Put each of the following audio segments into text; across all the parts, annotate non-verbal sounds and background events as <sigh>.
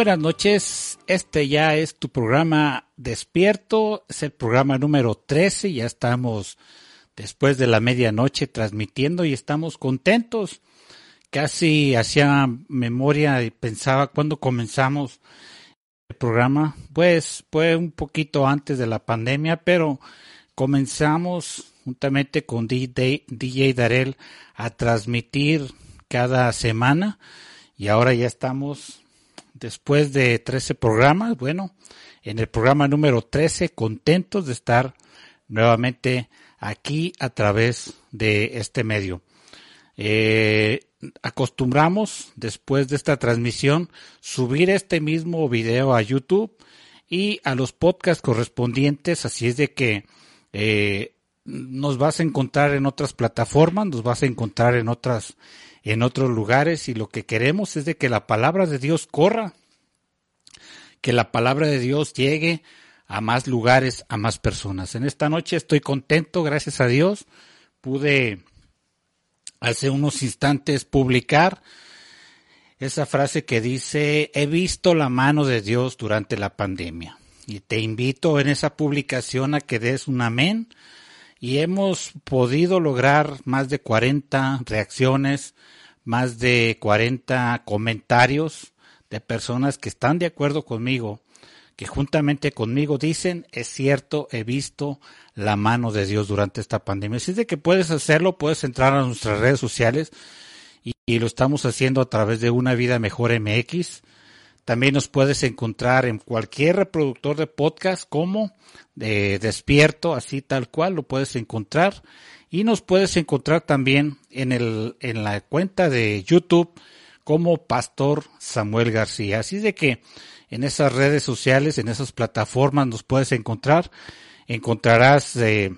Buenas noches. Este ya es tu programa Despierto. Es el programa número 13. Ya estamos después de la medianoche transmitiendo y estamos contentos. Casi hacía memoria y pensaba cuando comenzamos el programa. Pues fue un poquito antes de la pandemia, pero comenzamos juntamente con DJ, DJ Darel a transmitir cada semana y ahora ya estamos después de 13 programas, bueno, en el programa número 13, contentos de estar nuevamente aquí a través de este medio. Eh, acostumbramos, después de esta transmisión, subir este mismo video a YouTube y a los podcasts correspondientes, así es de que eh, nos vas a encontrar en otras plataformas, nos vas a encontrar en otras en otros lugares y lo que queremos es de que la palabra de Dios corra, que la palabra de Dios llegue a más lugares, a más personas. En esta noche estoy contento, gracias a Dios, pude hace unos instantes publicar esa frase que dice, he visto la mano de Dios durante la pandemia. Y te invito en esa publicación a que des un amén. Y hemos podido lograr más de 40 reacciones, más de 40 comentarios de personas que están de acuerdo conmigo, que juntamente conmigo dicen, es cierto, he visto la mano de Dios durante esta pandemia. Si es de que puedes hacerlo, puedes entrar a nuestras redes sociales y lo estamos haciendo a través de Una Vida Mejor MX. También nos puedes encontrar en cualquier reproductor de podcast como de Despierto, así tal cual, lo puedes encontrar. Y nos puedes encontrar también en, el, en la cuenta de YouTube como Pastor Samuel García. Así de que en esas redes sociales, en esas plataformas nos puedes encontrar. Encontrarás eh,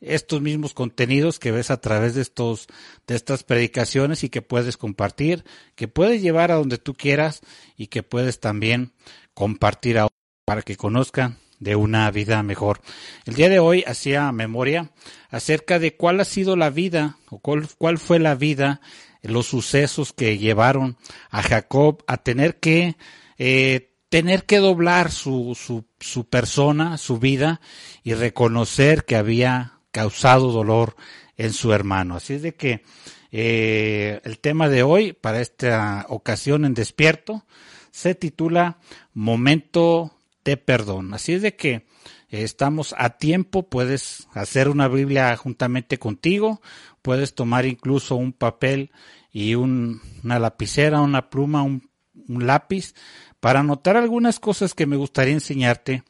estos mismos contenidos que ves a través de estos de estas predicaciones y que puedes compartir, que puedes llevar a donde tú quieras y que puedes también compartir a para que conozcan de una vida mejor. El día de hoy hacía memoria acerca de cuál ha sido la vida o cuál, cuál fue la vida, los sucesos que llevaron a Jacob a tener que eh, tener que doblar su, su, su persona, su vida y reconocer que había causado dolor en su hermano. Así es de que eh, el tema de hoy para esta ocasión en despierto se titula Momento de perdón. Así es de que eh, estamos a tiempo, puedes hacer una Biblia juntamente contigo, puedes tomar incluso un papel y un, una lapicera, una pluma, un, un, lápiz para anotar algunas cosas que me gustaría enseñarte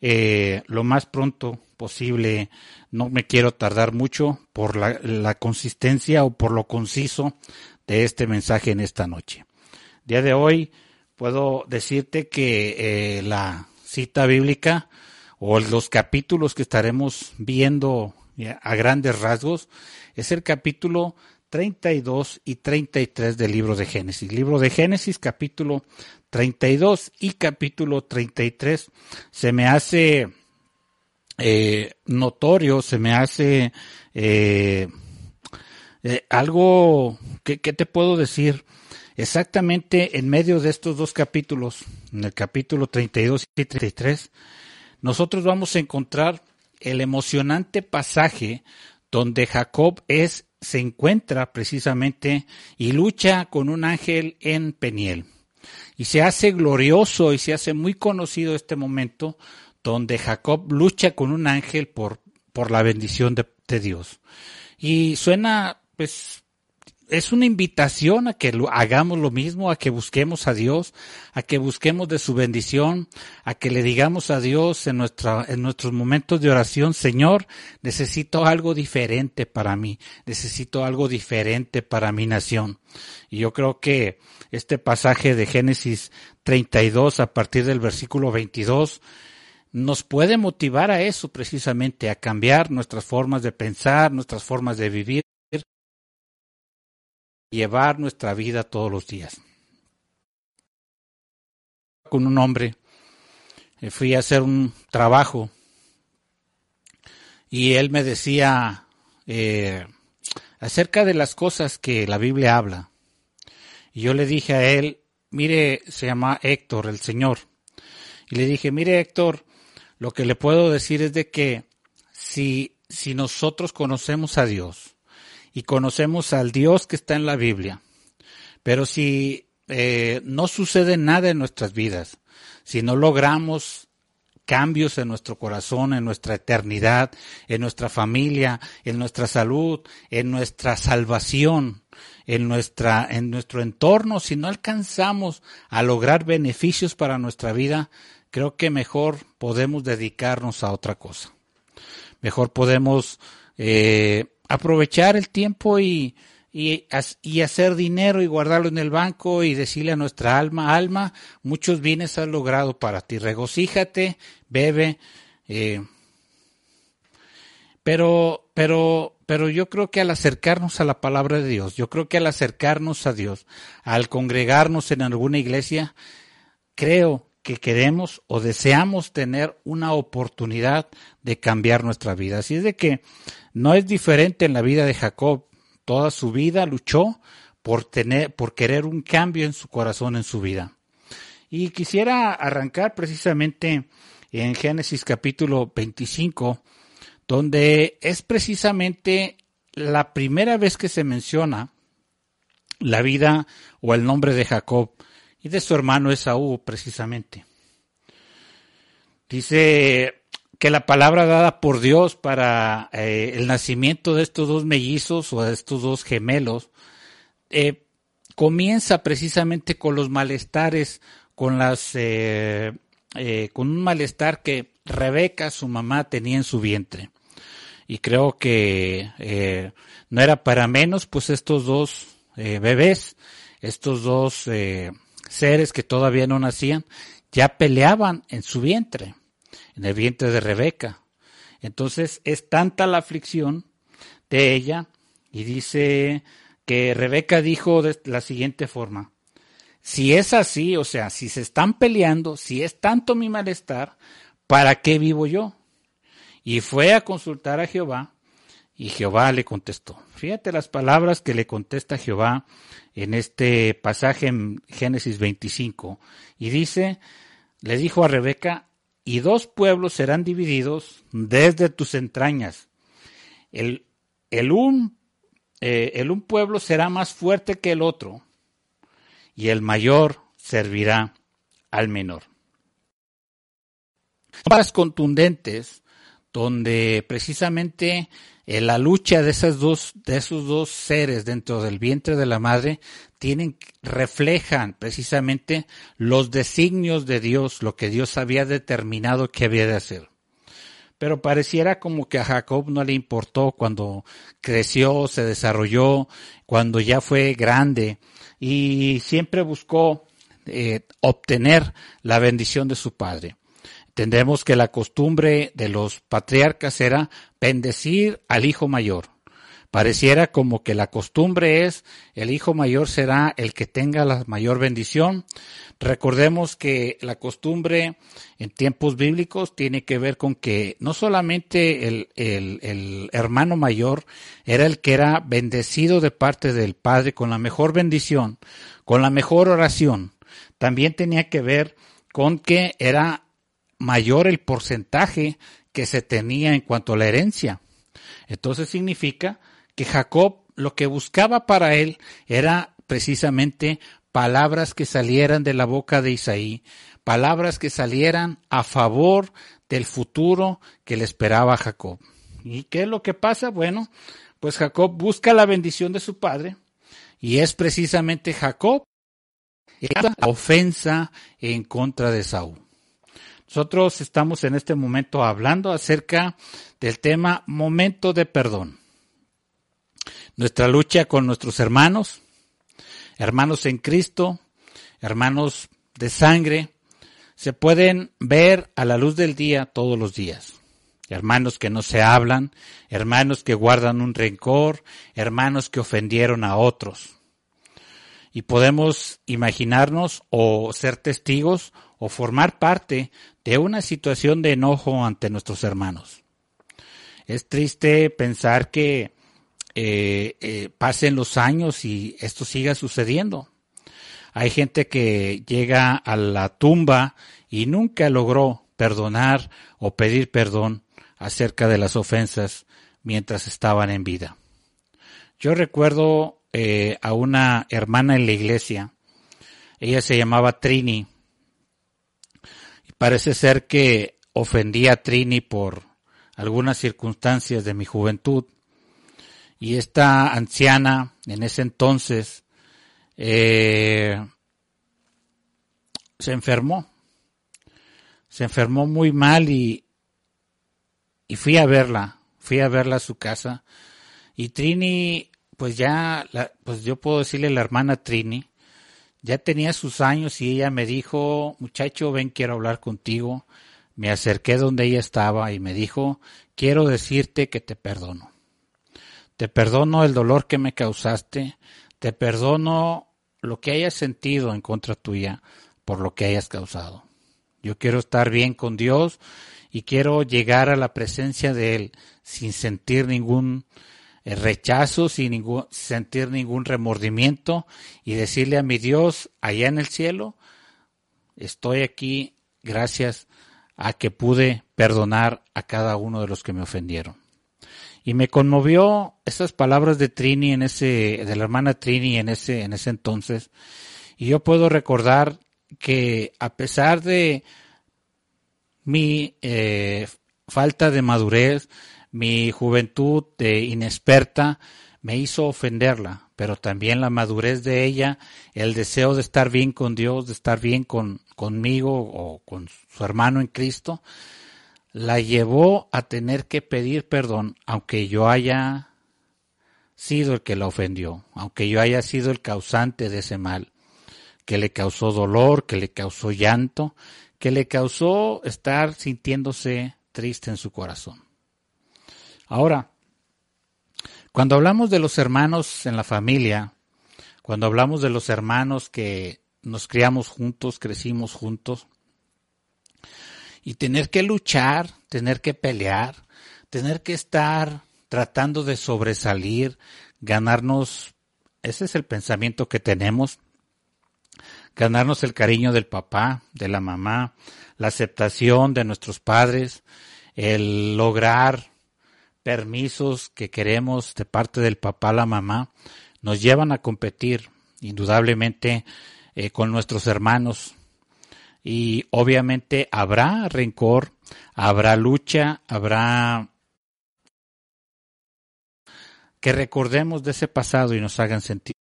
eh, lo más pronto posible. No me quiero tardar mucho por la, consistencia o por lo conciso de este mensaje en esta noche. Día de hoy puedo decirte que eh, la cita bíblica o los capítulos que estaremos viendo a grandes rasgos es el capítulo 32 y 33 del libro de Génesis. Libro de Génesis, capítulo 32 y capítulo 33. Se me hace eh, notorio, se me hace eh, eh, algo que, que te puedo decir exactamente en medio de estos dos capítulos, en el capítulo 32 y 33, nosotros vamos a encontrar el emocionante pasaje donde Jacob es se encuentra precisamente y lucha con un ángel en Peniel. Y se hace glorioso y se hace muy conocido este momento donde Jacob lucha con un ángel por, por la bendición de, de Dios. Y suena, pues, es una invitación a que lo, hagamos lo mismo, a que busquemos a Dios, a que busquemos de su bendición, a que le digamos a Dios en, nuestra, en nuestros momentos de oración, Señor, necesito algo diferente para mí, necesito algo diferente para mi nación. Y yo creo que este pasaje de Génesis 32 a partir del versículo 22 nos puede motivar a eso precisamente, a cambiar nuestras formas de pensar, nuestras formas de vivir llevar nuestra vida todos los días. Con un hombre, eh, fui a hacer un trabajo y él me decía eh, acerca de las cosas que la Biblia habla. Y yo le dije a él, mire, se llama Héctor, el Señor. Y le dije, mire Héctor, lo que le puedo decir es de que si, si nosotros conocemos a Dios, y conocemos al Dios que está en la Biblia. Pero si eh, no sucede nada en nuestras vidas, si no logramos cambios en nuestro corazón, en nuestra eternidad, en nuestra familia, en nuestra salud, en nuestra salvación, en nuestra, en nuestro entorno, si no alcanzamos a lograr beneficios para nuestra vida, creo que mejor podemos dedicarnos a otra cosa. Mejor podemos eh, aprovechar el tiempo y, y, hacer dinero y guardarlo en el banco y decirle a nuestra alma, alma, muchos bienes has logrado para ti, regocíjate, bebe. Eh, pero, pero, pero yo creo que al acercarnos a la palabra de Dios, yo creo que al acercarnos a Dios, al congregarnos en alguna iglesia, creo que queremos o deseamos tener una oportunidad de cambiar nuestra vida. Así es de que no es diferente en la vida de Jacob. Toda su vida luchó por tener, por querer un cambio en su corazón, en su vida. Y quisiera arrancar precisamente en Génesis capítulo 25, donde es precisamente la primera vez que se menciona la vida o el nombre de Jacob y de su hermano Esaú precisamente. Dice que la palabra dada por Dios para eh, el nacimiento de estos dos mellizos o de estos dos gemelos eh, comienza precisamente con los malestares, con las eh, con un malestar que Rebeca, su mamá, tenía en su vientre. Y creo que no era para menos, pues estos dos bebés, estos dos seres que todavía no nacían, ya peleaban en su vientre en el vientre de Rebeca. Entonces es tanta la aflicción de ella y dice que Rebeca dijo de la siguiente forma, si es así, o sea, si se están peleando, si es tanto mi malestar, ¿para qué vivo yo? Y fue a consultar a Jehová y Jehová le contestó. Fíjate las palabras que le contesta Jehová en este pasaje en Génesis 25. Y dice, le dijo a Rebeca, y dos pueblos serán divididos desde tus entrañas. El, el, un, eh, el un pueblo será más fuerte que el otro, y el mayor servirá al menor. Palabras contundentes donde precisamente en la lucha de esas dos, de esos dos seres dentro del vientre de la madre tienen, reflejan precisamente los designios de Dios, lo que Dios había determinado que había de hacer. Pero pareciera como que a Jacob no le importó cuando creció, se desarrolló, cuando ya fue grande y siempre buscó eh, obtener la bendición de su padre. Entendemos que la costumbre de los patriarcas era bendecir al hijo mayor. Pareciera como que la costumbre es el hijo mayor será el que tenga la mayor bendición. Recordemos que la costumbre en tiempos bíblicos tiene que ver con que no solamente el, el, el hermano mayor era el que era bendecido de parte del padre con la mejor bendición, con la mejor oración, también tenía que ver con que era mayor el porcentaje que se tenía en cuanto a la herencia. Entonces significa que Jacob lo que buscaba para él era precisamente palabras que salieran de la boca de Isaí, palabras que salieran a favor del futuro que le esperaba Jacob. ¿Y qué es lo que pasa? Bueno, pues Jacob busca la bendición de su padre, Y es precisamente Jacob la ofensa en contra de Saúl. Nosotros estamos en este momento hablando acerca del tema momento de perdón. Nuestra lucha con nuestros hermanos, hermanos en Cristo, hermanos de sangre, se pueden ver a la luz del día todos los días. Hermanos que no se hablan, hermanos que guardan un rencor, hermanos que ofendieron a otros. Y podemos imaginarnos o ser testigos o formar parte de una situación de enojo ante nuestros hermanos. Es triste pensar que eh, eh, pasen los años y esto siga sucediendo. Hay gente que llega a la tumba y nunca logró perdonar o pedir perdón acerca de las ofensas mientras estaban en vida. Yo recuerdo eh, a una hermana en la iglesia, ella se llamaba Trini, Parece ser que ofendí a Trini por algunas circunstancias de mi juventud. Y esta anciana, en ese entonces, eh, se enfermó. Se enfermó muy mal y, y fui a verla. Fui a verla a su casa. Y Trini, pues ya, pues yo puedo decirle la hermana Trini, ya tenía sus años y ella me dijo, muchacho, ven, quiero hablar contigo. Me acerqué donde ella estaba y me dijo, quiero decirte que te perdono. Te perdono el dolor que me causaste, te perdono lo que hayas sentido en contra tuya por lo que hayas causado. Yo quiero estar bien con Dios y quiero llegar a la presencia de Él sin sentir ningún rechazo, sin ningún, sentir ningún remordimiento y decirle a mi Dios allá en el cielo, estoy aquí gracias a que pude perdonar a cada uno de los que me ofendieron. Y me conmovió esas palabras de Trini en ese, de la hermana Trini en ese, en ese entonces. Y yo puedo recordar que a pesar de mi eh, falta de madurez, mi juventud de inexperta me hizo ofenderla, pero también la madurez de ella, el deseo de estar bien con Dios, de estar bien con, conmigo o con su hermano en Cristo, la llevó a tener que pedir perdón, aunque yo haya sido el que la ofendió, aunque yo haya sido el causante de ese mal, que le causó dolor, que le causó llanto, que le causó estar sintiéndose triste en su corazón. Ahora, cuando hablamos de los hermanos en la familia, cuando hablamos de los hermanos que nos criamos juntos, crecimos juntos, y tener que luchar, tener que pelear, tener que estar tratando de sobresalir, ganarnos, ese es el pensamiento que tenemos, ganarnos el cariño del papá, de la mamá, la aceptación de nuestros padres, el lograr permisos que queremos de parte del papá a la mamá nos llevan a competir indudablemente eh, con nuestros hermanos y obviamente habrá rencor, habrá lucha, habrá que recordemos de ese pasado y nos hagan sentir.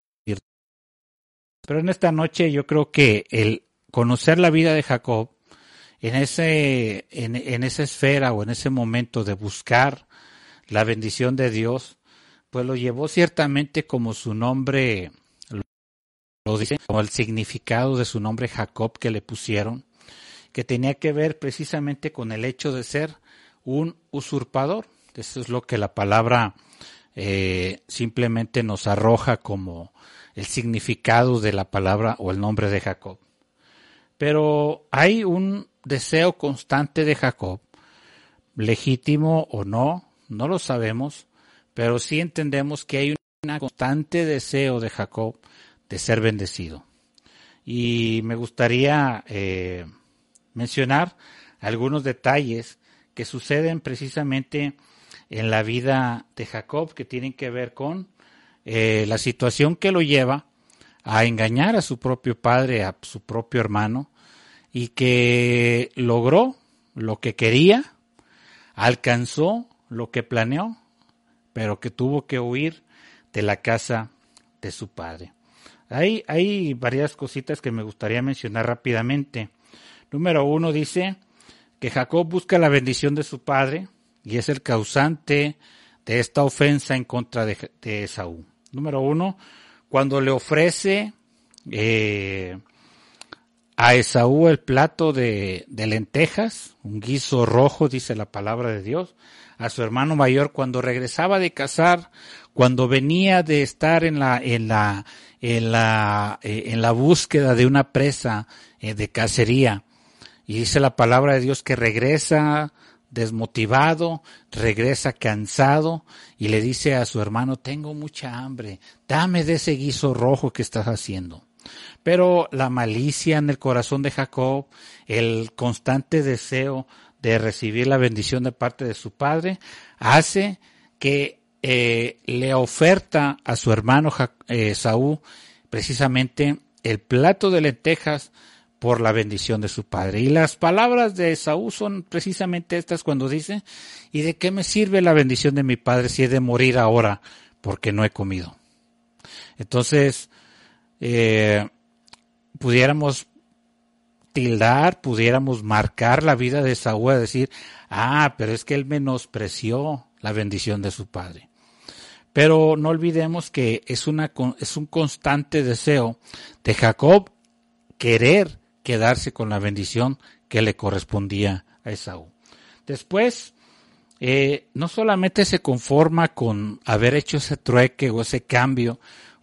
Pero en esta noche yo creo que el conocer la vida de Jacob en ese en, en esa esfera o en ese momento de buscar la bendición de Dios, pues lo llevó ciertamente como su nombre lo dice, como el significado de su nombre Jacob que le pusieron, que tenía que ver precisamente con el hecho de ser un usurpador. Eso es lo que la palabra eh, simplemente nos arroja como el significado de la palabra o el nombre de Jacob. Pero hay un deseo constante de Jacob, legítimo o no, no lo sabemos, pero sí entendemos que hay un constante deseo de Jacob de ser bendecido. Y me gustaría eh, mencionar algunos detalles que suceden precisamente en la vida de Jacob que tienen que ver con eh, la situación que lo lleva a engañar a su propio padre, a su propio hermano, y que logró lo que quería, alcanzó lo que planeó, pero que tuvo que huir de la casa de su padre. Hay, hay varias cositas que me gustaría mencionar rápidamente. Número uno dice que Jacob busca la bendición de su padre y es el causante de esta ofensa en contra de, de Esaú. Número uno, cuando le ofrece eh, a Esaú el plato de, de, lentejas, un guiso rojo, dice la palabra de Dios, a su hermano mayor cuando regresaba de cazar, cuando venía de estar en la, en la, en la, eh, en la búsqueda de una presa eh, de cacería. Y dice la palabra de Dios que regresa desmotivado, regresa cansado y le dice a su hermano, tengo mucha hambre, dame de ese guiso rojo que estás haciendo. Pero la malicia en el corazón de Jacob, el constante deseo de recibir la bendición de parte de su padre, hace que eh, le oferta a su hermano eh, Saúl precisamente el plato de lentejas por la bendición de su padre. Y las palabras de Saúl son precisamente estas cuando dice, ¿y de qué me sirve la bendición de mi padre si he de morir ahora porque no he comido? Entonces, eh, pudiéramos tildar, pudiéramos marcar la vida de Saúl decir, ah, pero es que él menospreció la bendición de su padre. Pero no olvidemos que es un constante deseo de Jacob querer quedarse con la bendición que le correspondía a Esaú. Después, eh, no solamente se conforma con haber hecho ese trueque o ese cambio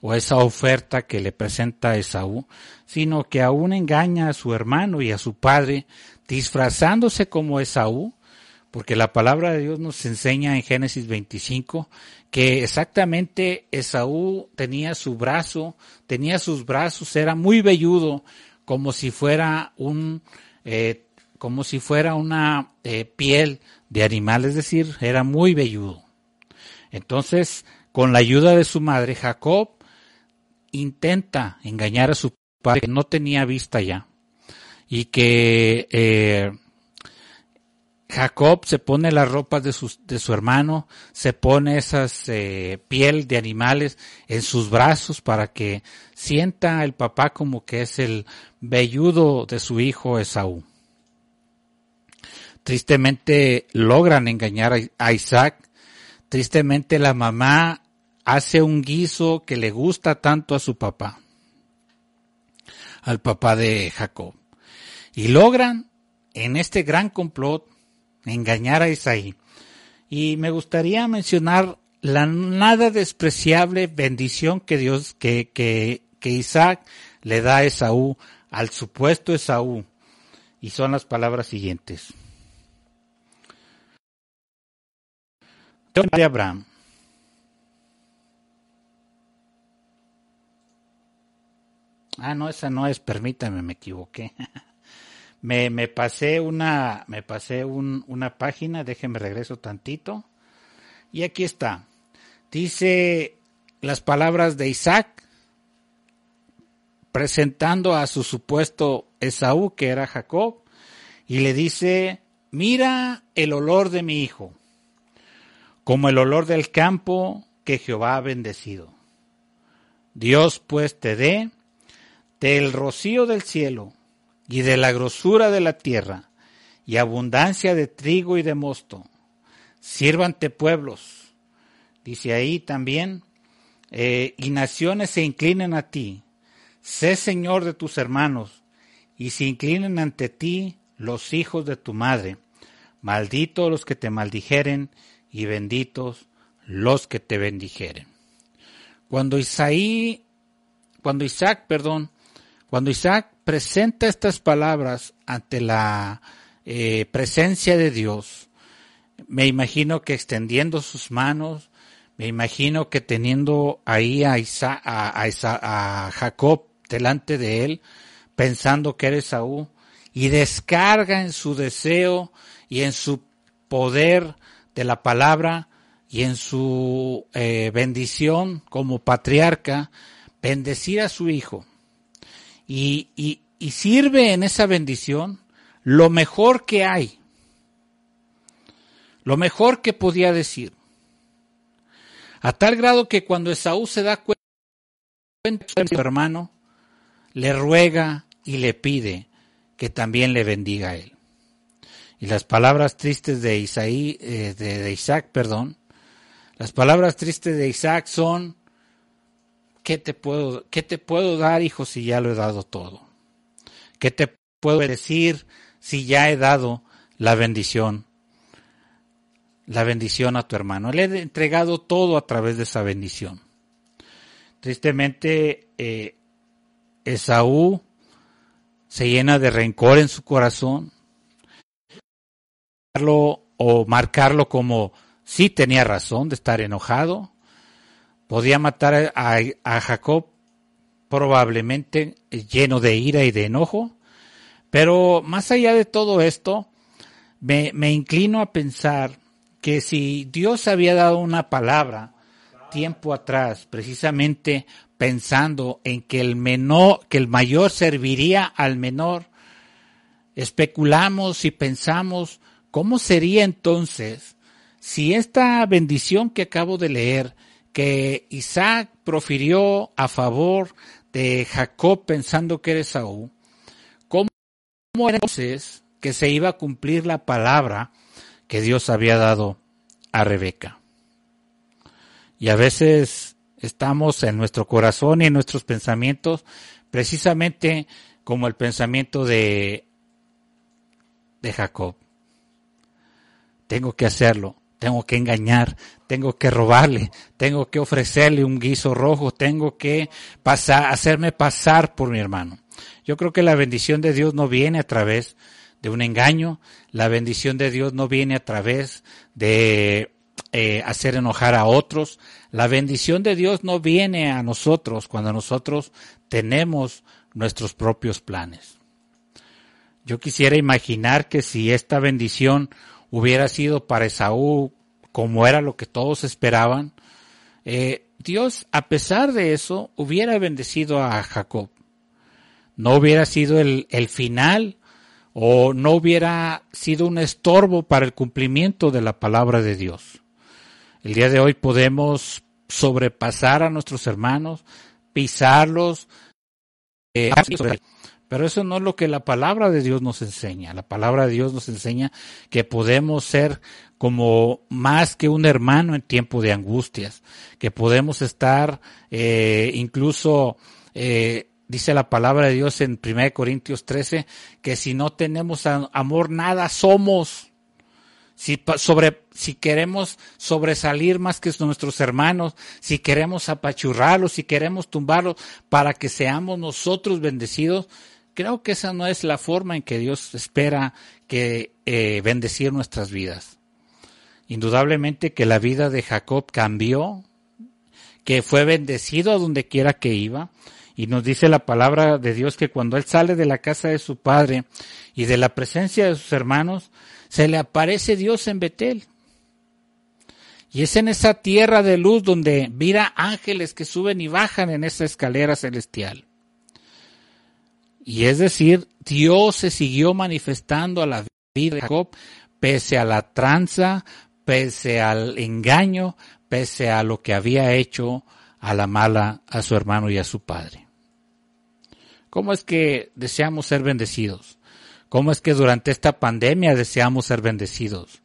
o esa oferta que le presenta Esaú, sino que aún engaña a su hermano y a su padre, disfrazándose como Esaú, porque la palabra de Dios nos enseña en Génesis 25 que exactamente Esaú tenía su brazo, tenía sus brazos, era muy velludo, como si fuera un, eh, como si fuera una eh, piel de animal, es decir, era muy velludo. Entonces, con la ayuda de su madre, Jacob intenta engañar a su padre que no tenía vista ya y que eh, Jacob se pone las ropas de su, de su hermano, se pone esas eh, piel de animales en sus brazos para que sienta el papá como que es el velludo de su hijo Esaú. Tristemente logran engañar a Isaac. Tristemente la mamá hace un guiso que le gusta tanto a su papá, al papá de Jacob. Y logran en este gran complot engañar a Isaí. Y me gustaría mencionar la nada despreciable bendición que Dios, que, que, que Isaac le da a Esaú, al supuesto Esaú. Y son las palabras siguientes. De Abraham. Ah, no, esa no es, permítame, me equivoqué. <laughs> Me, me pasé una, me pasé un, una página, déjenme regreso tantito. Y aquí está. Dice las palabras de Isaac presentando a su supuesto Esaú, que era Jacob, y le dice, mira el olor de mi hijo, como el olor del campo que Jehová ha bendecido. Dios pues te dé del rocío del cielo y de la grosura de la tierra, y abundancia de trigo y de mosto. Sírvante pueblos, dice ahí también, eh, y naciones se inclinen a ti. Sé Señor de tus hermanos, y se inclinen ante ti los hijos de tu madre. Malditos los que te maldijeren, y benditos los que te bendijeren. Cuando Isaí, cuando Isaac, perdón, cuando Isaac presenta estas palabras ante la eh, presencia de Dios, me imagino que extendiendo sus manos, me imagino que teniendo ahí a, a, Jacob delante de él, pensando que era Esaú, y descarga en su deseo y en su poder de la palabra y en su eh, bendición como patriarca, bendecir a su hijo y, y, sirve en esa bendición lo mejor que hay, lo mejor que podía decir. A tal grado que cuando Esaú se da cuenta su hermano, le ruega y le pide que también le bendiga a él. Y las palabras tristes de Isaí, eh, de, de Isaac, perdón, las palabras tristes de Isaac son, ¿qué te puedo, qué te puedo dar, hijo, si ya lo he dado todo? ¿Qué te puedo decir si ya he dado la bendición? La bendición a tu hermano. Le he entregado todo a través de esa bendición. Tristemente, eh, Esaú se llena de rencor en su corazón o marcarlo como sí tenía razón de estar enojado, podía matar a, Jacob probablemente lleno de ira y de enojo, pero más allá de todo esto, me, me inclino a pensar que si Dios había dado una palabra tiempo atrás, precisamente pensando en que el menor, que el mayor serviría al menor, especulamos y pensamos cómo sería entonces si esta bendición que acabo de leer, que Isaac profirió a favor de Jacob pensando que era Saúl, ¿cómo era entonces que se iba a cumplir la palabra que Dios había dado a Rebeca? Y a veces estamos en nuestro corazón y en nuestros pensamientos precisamente como el pensamiento de, de Jacob. Tengo que hacerlo, tengo que engañar, tengo que robarle, tengo que ofrecerle un guiso rojo, tengo que hacerme pasar por mi hermano. Yo creo que la bendición de Dios no viene a través de un engaño, la bendición de Dios no viene a través de eh, hacer enojar a otros. La bendición de Dios no viene a nosotros cuando nosotros tenemos nuestros propios planes. Yo quisiera imaginar que si esta bendición hubiera sido para Esaú como era lo que todos esperaban, eh, Dios, a pesar de eso, hubiera bendecido a Jacob. No hubiera sido el, el final o no hubiera sido un estorbo para el cumplimiento de la palabra de Dios. El día de hoy podemos sobrepasar a nuestros hermanos, pisarlos, eh, pero eso no es lo que la palabra de Dios nos enseña. La palabra de Dios nos enseña que podemos ser como más que un hermano en tiempo de angustias, que podemos estar eh, incluso, eh, dice la palabra de Dios en 1 Corintios 13, que si no tenemos amor nada somos. Si, sobre, si queremos sobresalir más que nuestros hermanos, si queremos apachurrarlos, si queremos tumbarlos para que seamos nosotros bendecidos, creo que esa no es la forma en que Dios espera que eh, bendecir nuestras vidas. Indudablemente que la vida de Jacob cambió, que fue bendecido a donde quiera que iba, y nos dice la palabra de Dios que cuando él sale de la casa de su padre y de la presencia de sus hermanos, se le aparece Dios en Betel. Y es en esa tierra de luz donde mira ángeles que suben y bajan en esa escalera celestial. Y es decir, Dios se siguió manifestando a la vida de Jacob pese a la tranza, pese al engaño, pese a lo que había hecho a la mala a su hermano y a su padre. ¿Cómo es que deseamos ser bendecidos? ¿Cómo es que durante esta pandemia deseamos ser bendecidos?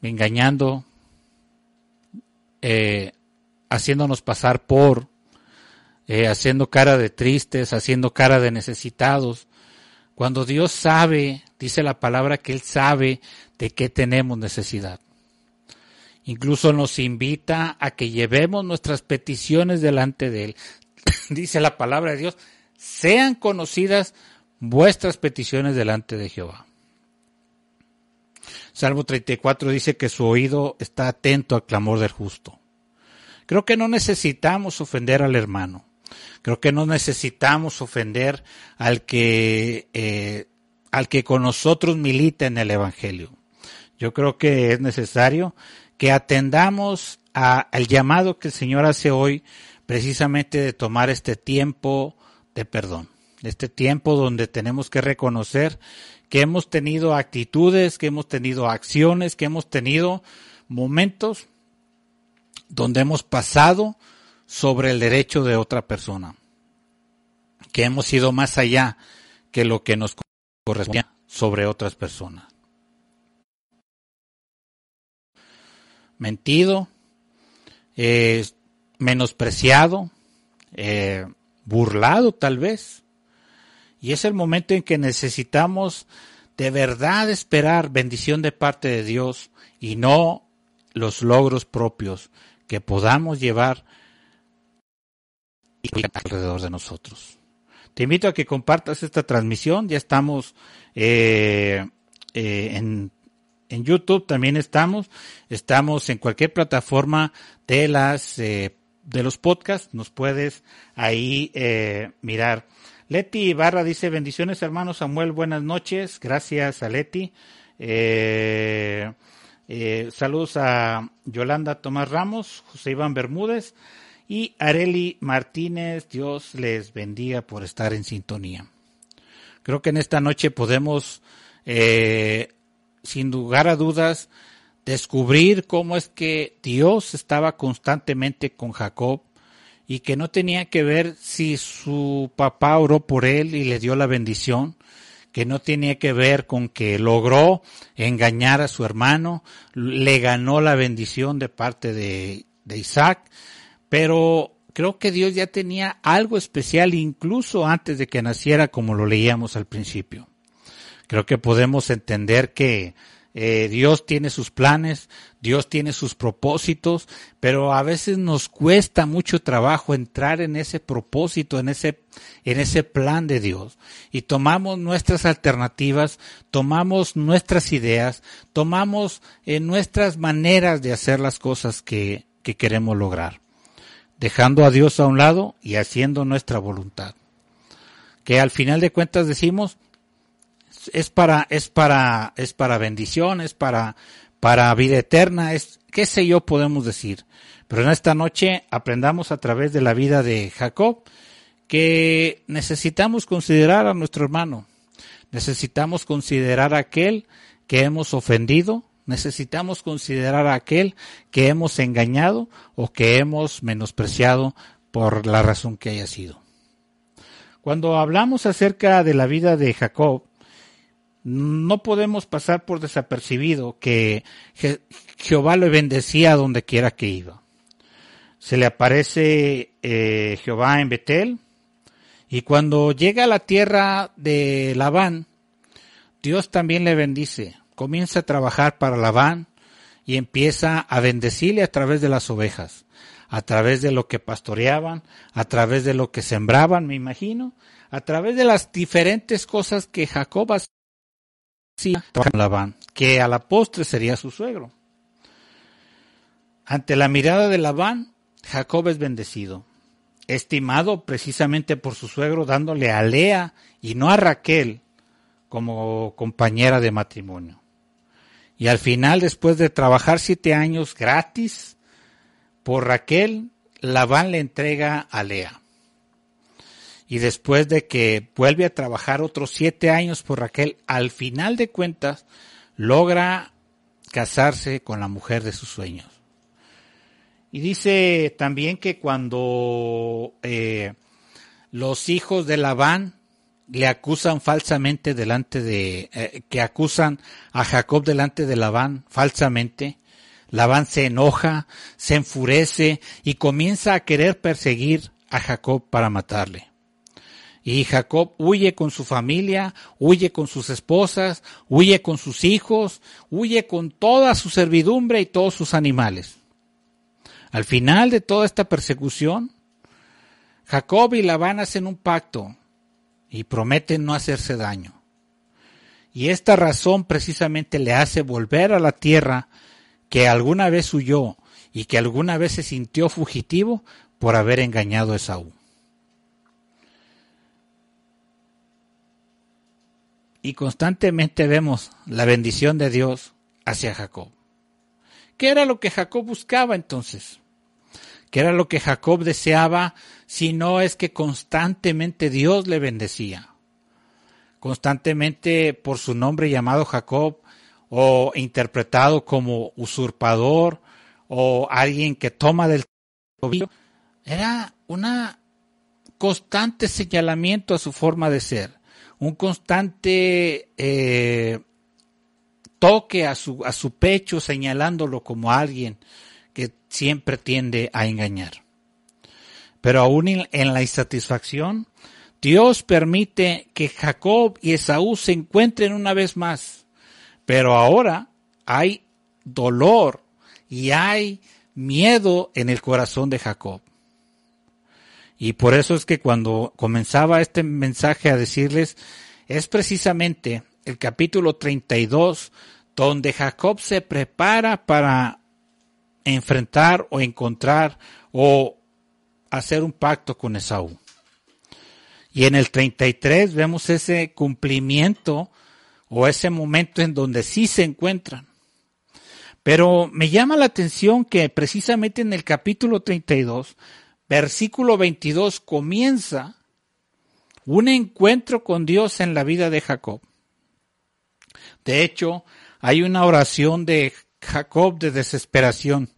Engañando, eh, haciéndonos pasar por, eh, haciendo cara de tristes, haciendo cara de necesitados. Cuando Dios sabe, dice la palabra que Él sabe de qué tenemos necesidad. Incluso nos invita a que llevemos nuestras peticiones delante de Él. <coughs> dice la palabra de Dios, sean conocidas vuestras peticiones delante de Jehová. Salmo 34 dice que su oído está atento al clamor del justo. Creo que no necesitamos ofender al hermano. Creo que no necesitamos ofender al que, eh, al que con nosotros milita en el Evangelio. Yo creo que es necesario que atendamos al llamado que el Señor hace hoy precisamente de tomar este tiempo de perdón este tiempo donde tenemos que reconocer que hemos tenido actitudes, que hemos tenido acciones, que hemos tenido momentos donde hemos pasado sobre el derecho de otra persona, que hemos ido más allá que lo que nos corresponde sobre otras personas. Mentido, eh, menospreciado, eh, burlado tal vez. Y es el momento en que necesitamos de verdad esperar bendición de parte de Dios y no los logros propios que podamos llevar alrededor de nosotros. Te invito a que compartas esta transmisión. Ya estamos eh, eh, en, en, YouTube, también estamos. Estamos en cualquier plataforma de las eh, de los podcasts. Nos puedes ahí mirar. Leti Ibarra dice bendiciones hermano Samuel, buenas noches. Gracias a Leti. saludos a Yolanda Tomás Ramos, José Iván Bermúdez y Areli Martínez, Dios les bendiga por estar en sintonía. Creo que en esta noche podemos, eh, sin lugar a dudas, descubrir cómo es que Dios estaba constantemente con Jacob y que no tenía que ver si su papá oró por él y le dio la bendición, que no tenía que ver con que logró engañar a su hermano, le ganó la bendición de parte de, de Isaac, pero creo que Dios ya tenía algo especial incluso antes de que naciera como lo leíamos al principio. Creo que podemos entender que eh, Dios tiene sus planes, Dios tiene sus propósitos, pero a veces nos cuesta mucho trabajo entrar en ese propósito, en ese, en ese plan de Dios. Y tomamos nuestras alternativas, tomamos nuestras ideas, tomamos eh, nuestras maneras de hacer las cosas que, que queremos lograr dejando a Dios a un lado y haciendo nuestra voluntad. Que al final de cuentas decimos es para es para es para bendición, es para para vida eterna, es qué sé yo podemos decir. Pero en esta noche aprendamos a través de la vida de Jacob que necesitamos considerar a nuestro hermano. Necesitamos considerar a aquel que hemos ofendido, necesitamos considerar a aquel que hemos engañado o que hemos menospreciado por la razón que haya sido. Cuando hablamos acerca de la vida de Jacob, no podemos pasar por desapercibido que Jehová le bendecía donde quiera que iba. Se le aparece eh, Jehová en Betel y cuando llega a la tierra de Labán, Dios también le bendice comienza a trabajar para Labán y empieza a bendecirle a través de las ovejas, a través de lo que pastoreaban, a través de lo que sembraban, me imagino, a través de las diferentes cosas que Jacob hacía con Labán, que a la postre sería su suegro. Ante la mirada de Labán, Jacob es bendecido, estimado precisamente por su suegro, dándole a Lea y no a Raquel como compañera de matrimonio. Y al final, después de trabajar siete años gratis por Raquel, Labán le entrega a Lea. Y después de que vuelve a trabajar otros siete años por Raquel, al final de cuentas, logra casarse con la mujer de sus sueños. Y dice también que cuando eh, los hijos de Labán le acusan falsamente delante de, eh, que acusan a Jacob delante de Labán falsamente. Labán se enoja, se enfurece y comienza a querer perseguir a Jacob para matarle. Y Jacob huye con su familia, huye con sus esposas, huye con sus hijos, huye con toda su servidumbre y todos sus animales. Al final de toda esta persecución, Jacob y Labán hacen un pacto y promete no hacerse daño. Y esta razón precisamente le hace volver a la tierra que alguna vez huyó y que alguna vez se sintió fugitivo por haber engañado a Esaú. Y constantemente vemos la bendición de Dios hacia Jacob. ¿Qué era lo que Jacob buscaba entonces? ¿Qué era lo que Jacob deseaba si no es que constantemente Dios le bendecía. Constantemente por su nombre llamado Jacob o interpretado como usurpador o alguien que toma del era una constante señalamiento a su forma de ser, un constante eh, toque a su, a su pecho señalándolo como alguien que siempre tiende a engañar. Pero aún en la insatisfacción, Dios permite que Jacob y Esaú se encuentren una vez más. Pero ahora hay dolor y hay miedo en el corazón de Jacob. Y por eso es que cuando comenzaba este mensaje a decirles, es precisamente el capítulo 32 donde Jacob se prepara para enfrentar o encontrar o hacer un pacto con Esaú. Y en el 33 vemos ese cumplimiento o ese momento en donde sí se encuentran. Pero me llama la atención que precisamente en el capítulo 32 versículo 22 comienza un encuentro con Dios en la vida de Jacob. De hecho, hay una oración de Jacob de desesperación.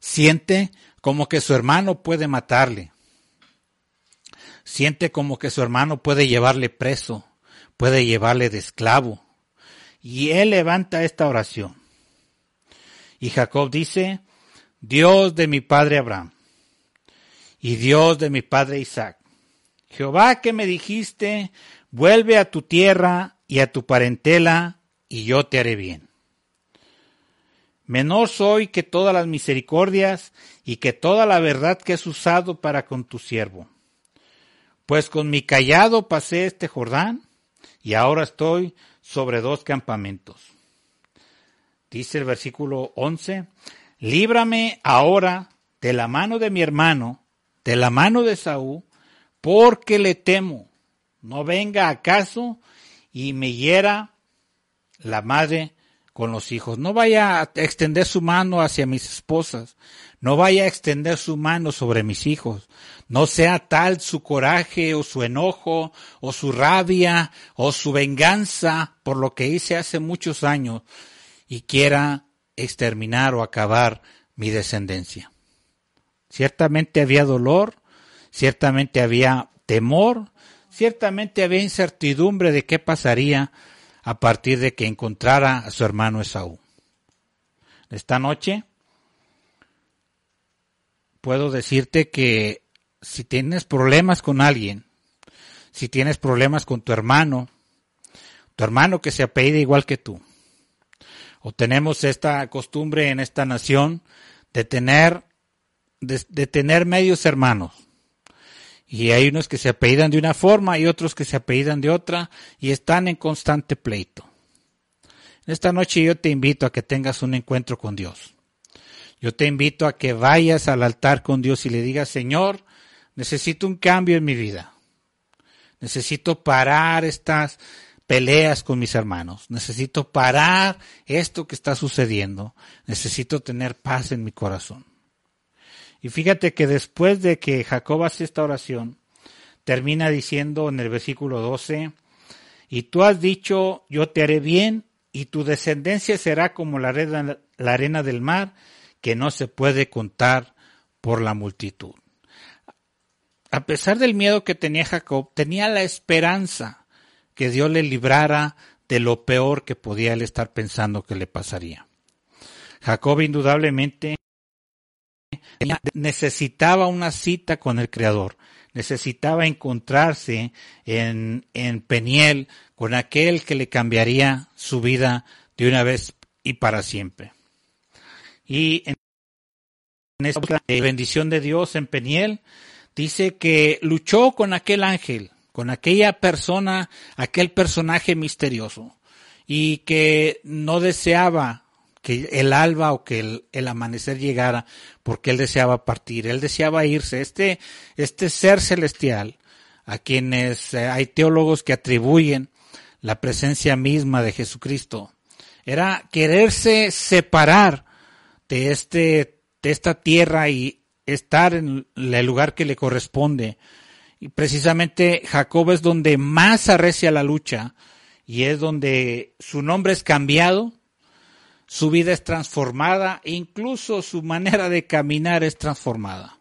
Siente como que su hermano puede matarle. Siente como que su hermano puede llevarle preso, puede llevarle de esclavo. Y él levanta esta oración. Y Jacob dice, Dios de mi padre Abraham y Dios de mi padre Isaac. Jehová que me dijiste, vuelve a tu tierra y a tu parentela, y yo te haré bien. Menor soy que todas las misericordias y que toda la verdad que has usado para con tu siervo. Pues con mi callado pasé este Jordán, y ahora estoy sobre dos campamentos. Dice el versículo 11, líbrame ahora de la mano de mi hermano, de la mano de Saúl, porque le temo, no venga acaso y me hiera la madre con los hijos. No vaya a extender su mano hacia mis esposas, no vaya a extender su mano sobre mis hijos. No sea tal su coraje o su enojo o su rabia o su venganza por lo que hice hace muchos años y quiera exterminar o acabar mi descendencia. Ciertamente había dolor, ciertamente había temor, ciertamente había incertidumbre de qué pasaría a partir de que encontrara a su hermano Esaú. Esta noche puedo decirte que si tienes problemas con alguien, si tienes problemas con tu hermano, tu hermano que se apellida igual que tú, o tenemos esta costumbre en esta nación de tener, de, tener medios hermanos. Y hay unos que se apellidan de una forma y otros que se apellidan de otra y están en constante pleito. Esta noche yo te invito a que tengas un encuentro con Dios. Yo te invito a que vayas al altar con Dios y le digas, Señor, necesito un cambio en mi vida. Necesito parar estas peleas con mis hermanos. Necesito parar esto que está sucediendo. Necesito tener paz en mi corazón. Y fíjate que después de que Jacob hace esta oración, termina diciendo en el versículo 12, y tú has dicho, yo te haré bien, y tu descendencia será como la arena, la arena del mar, que no se puede contar por la multitud. A pesar del miedo que tenía Jacob, tenía la esperanza que Dios le librara de lo peor que podía él estar pensando que le pasaría. Jacob indudablemente necesitaba una cita con el Creador, necesitaba encontrarse en, en Peniel con aquel que le cambiaría su vida de una vez y para siempre. Y en esta bendición de Dios en Peniel, dice que luchó con aquel ángel con aquella persona, aquel personaje misterioso y que no deseaba que el alba o que el, amanecer llegara porque él deseaba partir, él deseaba irse. Este, este ser celestial, a quienes eh, hay teólogos que atribuyen la presencia misma de Jesucristo, era quererse separar de este, de esta tierra y estar en el lugar que le corresponde y precisamente Jacob es donde más arrecia la lucha y es donde su nombre es cambiado su vida es transformada incluso su manera de caminar es transformada.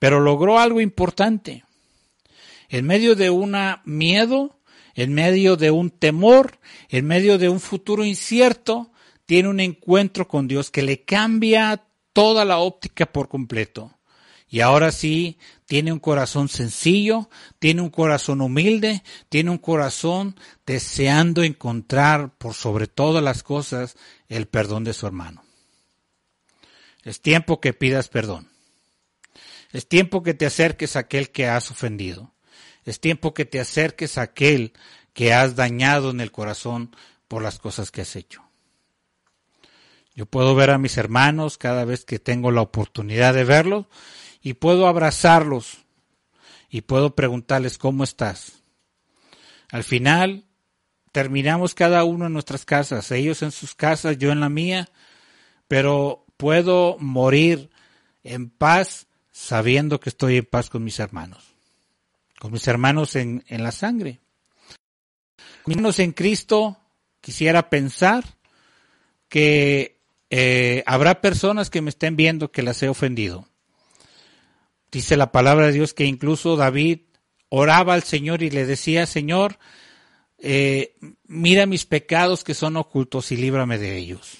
Pero logró algo importante. En medio de un miedo, en medio de un temor, en medio de un futuro incierto, tiene un encuentro con Dios que le cambia toda la óptica por completo. Y ahora sí, tiene un corazón sencillo, tiene un corazón humilde, tiene un corazón deseando encontrar por sobre todas las cosas el perdón de su hermano. Es tiempo que pidas perdón. Es tiempo que te acerques a aquel que has ofendido. Es tiempo que te acerques a aquel que has dañado en el corazón por las cosas que has hecho. Yo puedo ver a mis hermanos cada vez que tengo la oportunidad de verlos y puedo abrazarlos y puedo preguntarles cómo estás. Al final terminamos cada uno en nuestras casas, ellos en sus casas, yo en la mía, pero puedo morir en paz sabiendo que estoy en paz con mis hermanos, con mis hermanos en, en la sangre. Con en Cristo quisiera pensar que eh, habrá personas que me estén viendo que las he ofendido Dice la palabra de Dios que incluso David oraba al Señor y le decía, Señor, eh, mira mis pecados que son ocultos y líbrame de ellos.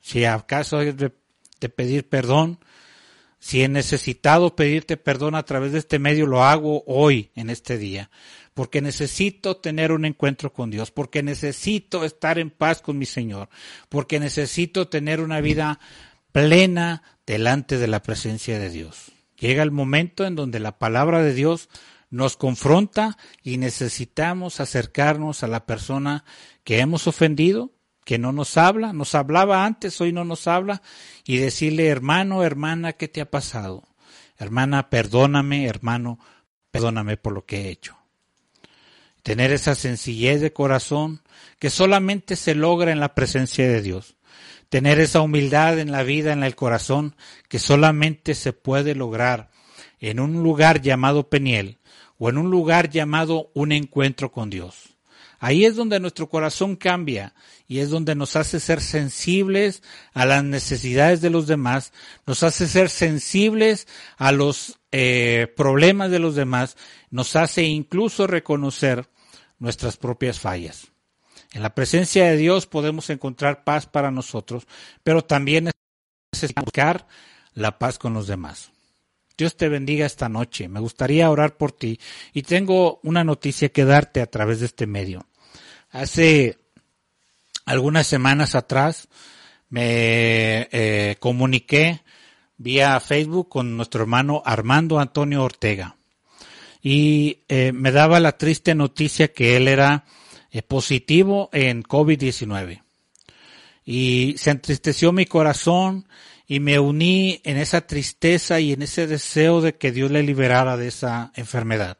Si acaso de, de pedir perdón, si he necesitado pedirte perdón a través de este medio, lo hago hoy, en este día, porque necesito tener un encuentro con Dios, porque necesito estar en paz con mi Señor, porque necesito tener una vida plena delante de la presencia de Dios. Llega el momento en donde la palabra de Dios nos confronta y necesitamos acercarnos a la persona que hemos ofendido, que no nos habla, nos hablaba antes, hoy no nos habla, y decirle, hermano, hermana, ¿qué te ha pasado? Hermana, perdóname, hermano, perdóname por lo que he hecho. Tener esa sencillez de corazón que solamente se logra en la presencia de Dios tener esa humildad en la vida, en el corazón, que solamente se puede lograr en un lugar llamado Peniel o en un lugar llamado un encuentro con Dios. Ahí es donde nuestro corazón cambia y es donde nos hace ser sensibles a las necesidades de los demás, nos hace ser sensibles a los eh, problemas de los demás, nos hace incluso reconocer nuestras propias fallas. En la presencia de Dios podemos encontrar paz para nosotros, pero también necesitamos buscar la paz con los demás. Dios te bendiga esta noche. Me gustaría orar por ti y tengo una noticia que darte a través de este medio. Hace algunas semanas atrás me eh, comuniqué vía Facebook con nuestro hermano Armando Antonio Ortega y eh, me daba la triste noticia que él era positivo en COVID-19. Y se entristeció mi corazón y me uní en esa tristeza y en ese deseo de que Dios le liberara de esa enfermedad.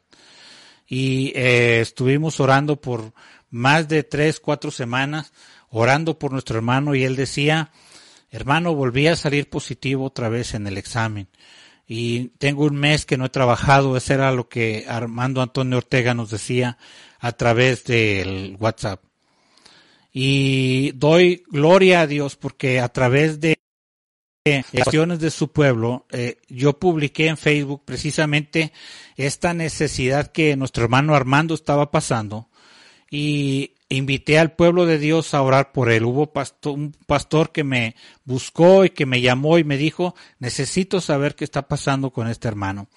Y eh, estuvimos orando por más de tres, cuatro semanas, orando por nuestro hermano y él decía, hermano, volví a salir positivo otra vez en el examen. Y tengo un mes que no he trabajado, eso era lo que Armando Antonio Ortega nos decía a través del WhatsApp. Y doy gloria a Dios porque a través de acciones de su pueblo, eh, yo publiqué en Facebook precisamente esta necesidad que nuestro hermano Armando estaba pasando y invité al pueblo de Dios a orar por él. Hubo un pastor que me buscó y que me llamó y me dijo, necesito saber qué está pasando con este hermano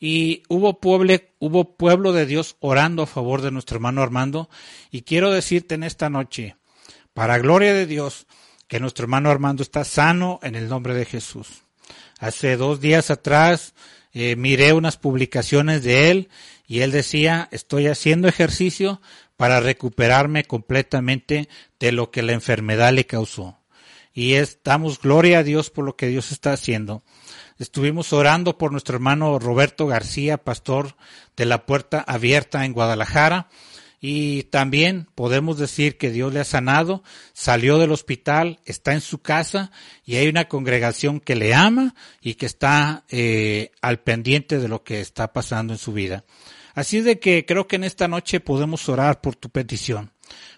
y hubo pueblo, hubo pueblo de Dios orando a favor de nuestro hermano Armando. Y quiero decirte en esta noche, para gloria de Dios, que nuestro hermano Armando está sano en el nombre de Jesús. Hace dos días atrás eh, miré unas publicaciones de él y él decía, estoy haciendo ejercicio para recuperarme completamente de lo que la enfermedad le causó. Y es, damos gloria a Dios por lo que Dios está haciendo. Estuvimos orando por nuestro hermano Roberto García, pastor de la Puerta Abierta en Guadalajara. Y también podemos decir que Dios le ha sanado, salió del hospital, está en su casa y hay una congregación que le ama y que está eh, al pendiente de lo que está pasando en su vida. Así de que creo que en esta noche podemos orar por tu petición.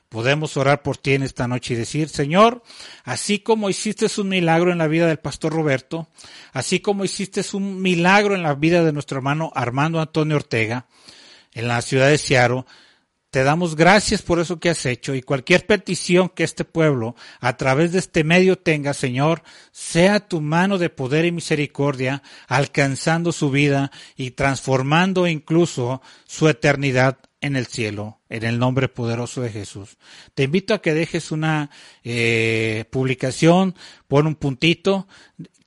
Podemos orar por ti en esta noche y decir, Señor, así como hiciste un milagro en la vida del pastor Roberto, así como hiciste un milagro en la vida de nuestro hermano Armando Antonio Ortega, en la ciudad de Seattle, te damos gracias por eso que has hecho y cualquier petición que este pueblo a través de este medio tenga, Señor, sea tu mano de poder y misericordia alcanzando su vida y transformando incluso su eternidad en el cielo, en el nombre poderoso de Jesús. Te invito a que dejes una eh, publicación, pon un puntito.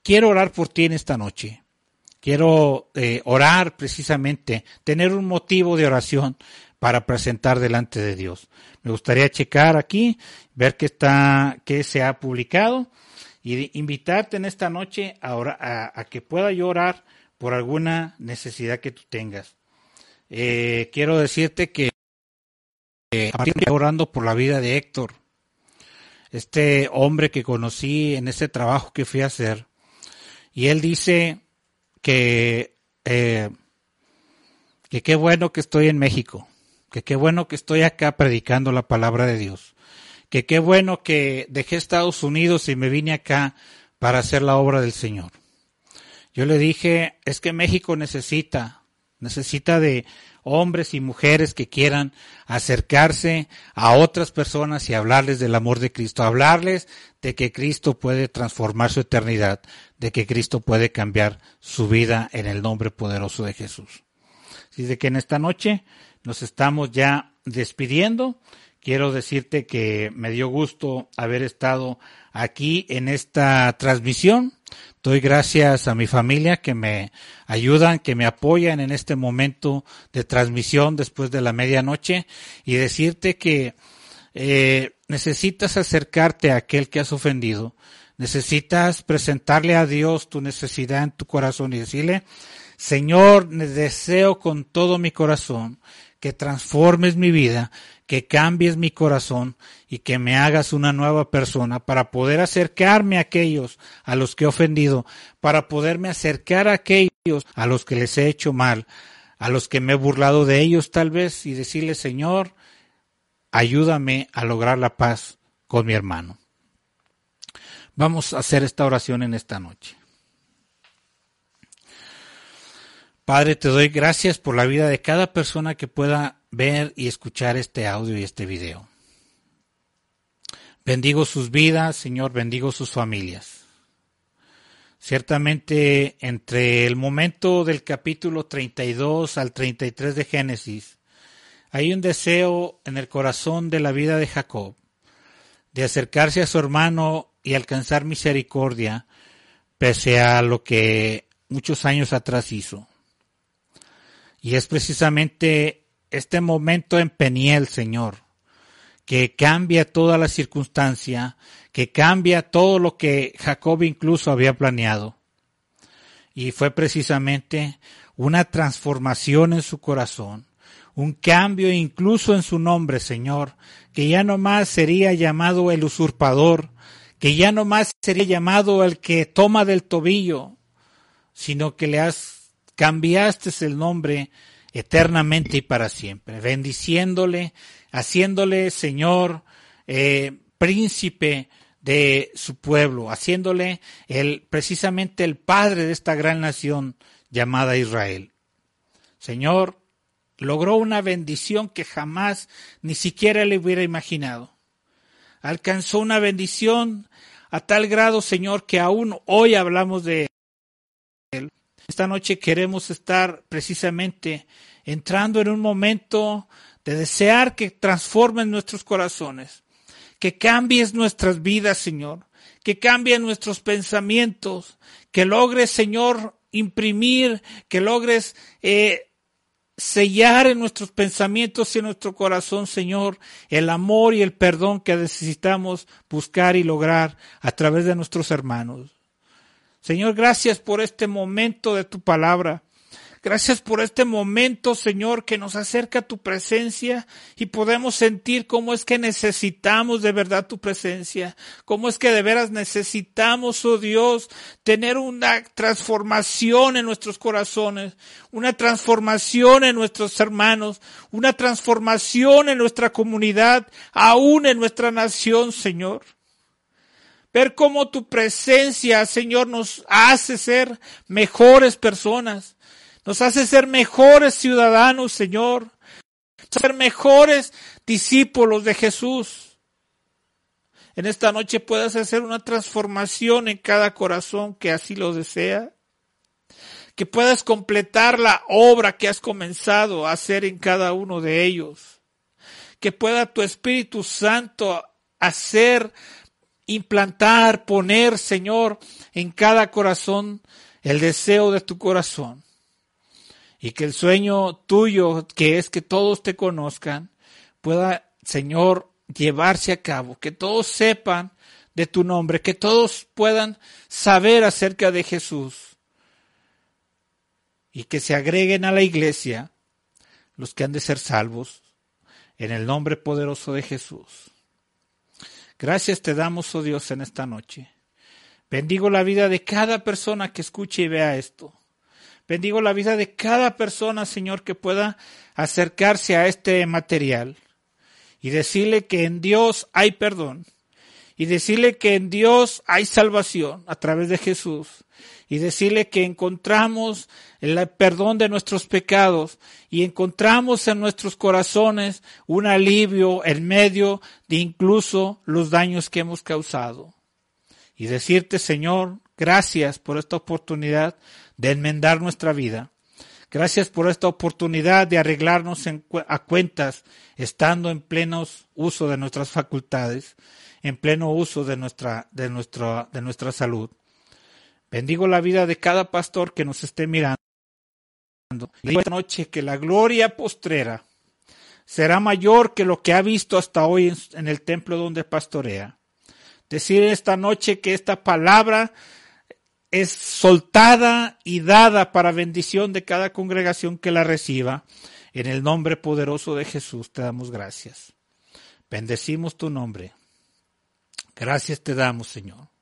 Quiero orar por ti en esta noche. Quiero eh, orar precisamente, tener un motivo de oración para presentar delante de Dios. Me gustaría checar aquí, ver qué está, qué se ha publicado y invitarte en esta noche a, a, que pueda yo orar por alguna necesidad que tú tengas. Eh, quiero decirte que orando por la vida de Héctor, este hombre que conocí en ese trabajo que fui a hacer, y él dice que eh, que qué bueno que estoy en México, que qué bueno que estoy acá predicando la palabra de Dios, que qué bueno que dejé Estados Unidos y me vine acá para hacer la obra del Señor. Yo le dije, es que México necesita Necesita de hombres y mujeres que quieran acercarse a otras personas y hablarles del amor de Cristo, hablarles de que Cristo puede transformar su eternidad, de que Cristo puede cambiar su vida en el nombre poderoso de Jesús. Así de que en esta noche nos estamos ya despidiendo. Quiero decirte que me dio gusto haber estado aquí en esta transmisión. Doy gracias a mi familia que me ayudan, que me apoyan en este momento de transmisión después de la medianoche y decirte que eh, necesitas acercarte a aquel que has ofendido. Necesitas presentarle a Dios tu necesidad en tu corazón y decirle, Señor, deseo con todo mi corazón que transformes mi vida, que cambies mi corazón y que me hagas una nueva persona para poder acercarme a aquellos a los que he ofendido, para poderme acercar a aquellos a los que les he hecho mal, a los que me he burlado de ellos tal vez y decirle, Señor, ayúdame a lograr la paz con mi hermano. Vamos a hacer esta oración en esta noche. Padre, te doy gracias por la vida de cada persona que pueda ver y escuchar este audio y este video. Bendigo sus vidas, Señor, bendigo sus familias. Ciertamente, entre el momento del capítulo 32 al 33 de Génesis, hay un deseo en el corazón de la vida de Jacob de acercarse a su hermano y alcanzar misericordia, pese a lo que muchos años atrás hizo. Y es precisamente este momento en Peniel, Señor, que cambia toda la circunstancia, que cambia todo lo que Jacob incluso había planeado. Y fue precisamente una transformación en su corazón, un cambio incluso en su nombre, Señor, que ya no más sería llamado el usurpador, que ya no más sería llamado el que toma del tobillo, sino que le has cambiaste el nombre eternamente y para siempre, bendiciéndole, haciéndole Señor, eh, príncipe de su pueblo, haciéndole el, precisamente el padre de esta gran nación llamada Israel. Señor, logró una bendición que jamás ni siquiera le hubiera imaginado. Alcanzó una bendición a tal grado, Señor, que aún hoy hablamos de esta noche queremos estar precisamente entrando en un momento de desear que transformen nuestros corazones, que cambies nuestras vidas, Señor, que cambien nuestros pensamientos, que logres, Señor, imprimir, que logres eh, sellar en nuestros pensamientos y en nuestro corazón, Señor, el amor y el perdón que necesitamos buscar y lograr a través de nuestros hermanos. Señor, gracias por este momento de tu palabra. Gracias por este momento, Señor, que nos acerca a tu presencia y podemos sentir cómo es que necesitamos de verdad tu presencia, cómo es que de veras necesitamos, oh Dios, tener una transformación en nuestros corazones, una transformación en nuestros hermanos, una transformación en nuestra comunidad, aún en nuestra nación, Señor. Ver cómo tu presencia, Señor, nos hace ser mejores personas. Nos hace ser mejores ciudadanos, Señor. Ser mejores discípulos de Jesús. En esta noche puedas hacer una transformación en cada corazón que así lo desea. Que puedas completar la obra que has comenzado a hacer en cada uno de ellos. Que pueda tu Espíritu Santo hacer implantar, poner, Señor, en cada corazón el deseo de tu corazón. Y que el sueño tuyo, que es que todos te conozcan, pueda, Señor, llevarse a cabo, que todos sepan de tu nombre, que todos puedan saber acerca de Jesús y que se agreguen a la iglesia los que han de ser salvos en el nombre poderoso de Jesús. Gracias te damos, oh Dios, en esta noche. Bendigo la vida de cada persona que escuche y vea esto. Bendigo la vida de cada persona, Señor, que pueda acercarse a este material y decirle que en Dios hay perdón y decirle que en Dios hay salvación a través de Jesús y decirle que encontramos el perdón de nuestros pecados y encontramos en nuestros corazones un alivio en medio de incluso los daños que hemos causado. Y decirte, Señor, gracias por esta oportunidad de enmendar nuestra vida. Gracias por esta oportunidad de arreglarnos a cuentas estando en pleno uso de nuestras facultades, en pleno uso de nuestra, de de nuestra salud. Bendigo la vida de cada pastor que nos esté mirando. Y esta noche que la gloria postrera será mayor que lo que ha visto hasta hoy en el templo donde pastorea. Decir esta noche que esta palabra es soltada y dada para bendición de cada congregación que la reciba. En el nombre poderoso de Jesús te damos gracias. Bendecimos tu nombre. Gracias te damos, Señor.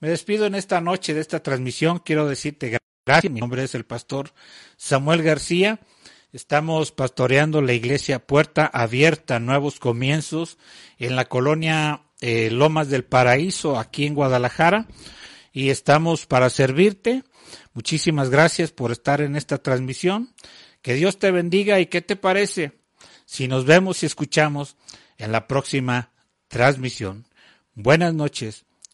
Me despido en esta noche de esta transmisión. Quiero decirte gracias. Mi nombre es el pastor Samuel García. Estamos pastoreando la iglesia Puerta Abierta, Nuevos Comienzos, en la colonia eh, Lomas del Paraíso, aquí en Guadalajara. Y estamos para servirte. Muchísimas gracias por estar en esta transmisión. Que Dios te bendiga y qué te parece si nos vemos y escuchamos en la próxima transmisión. Buenas noches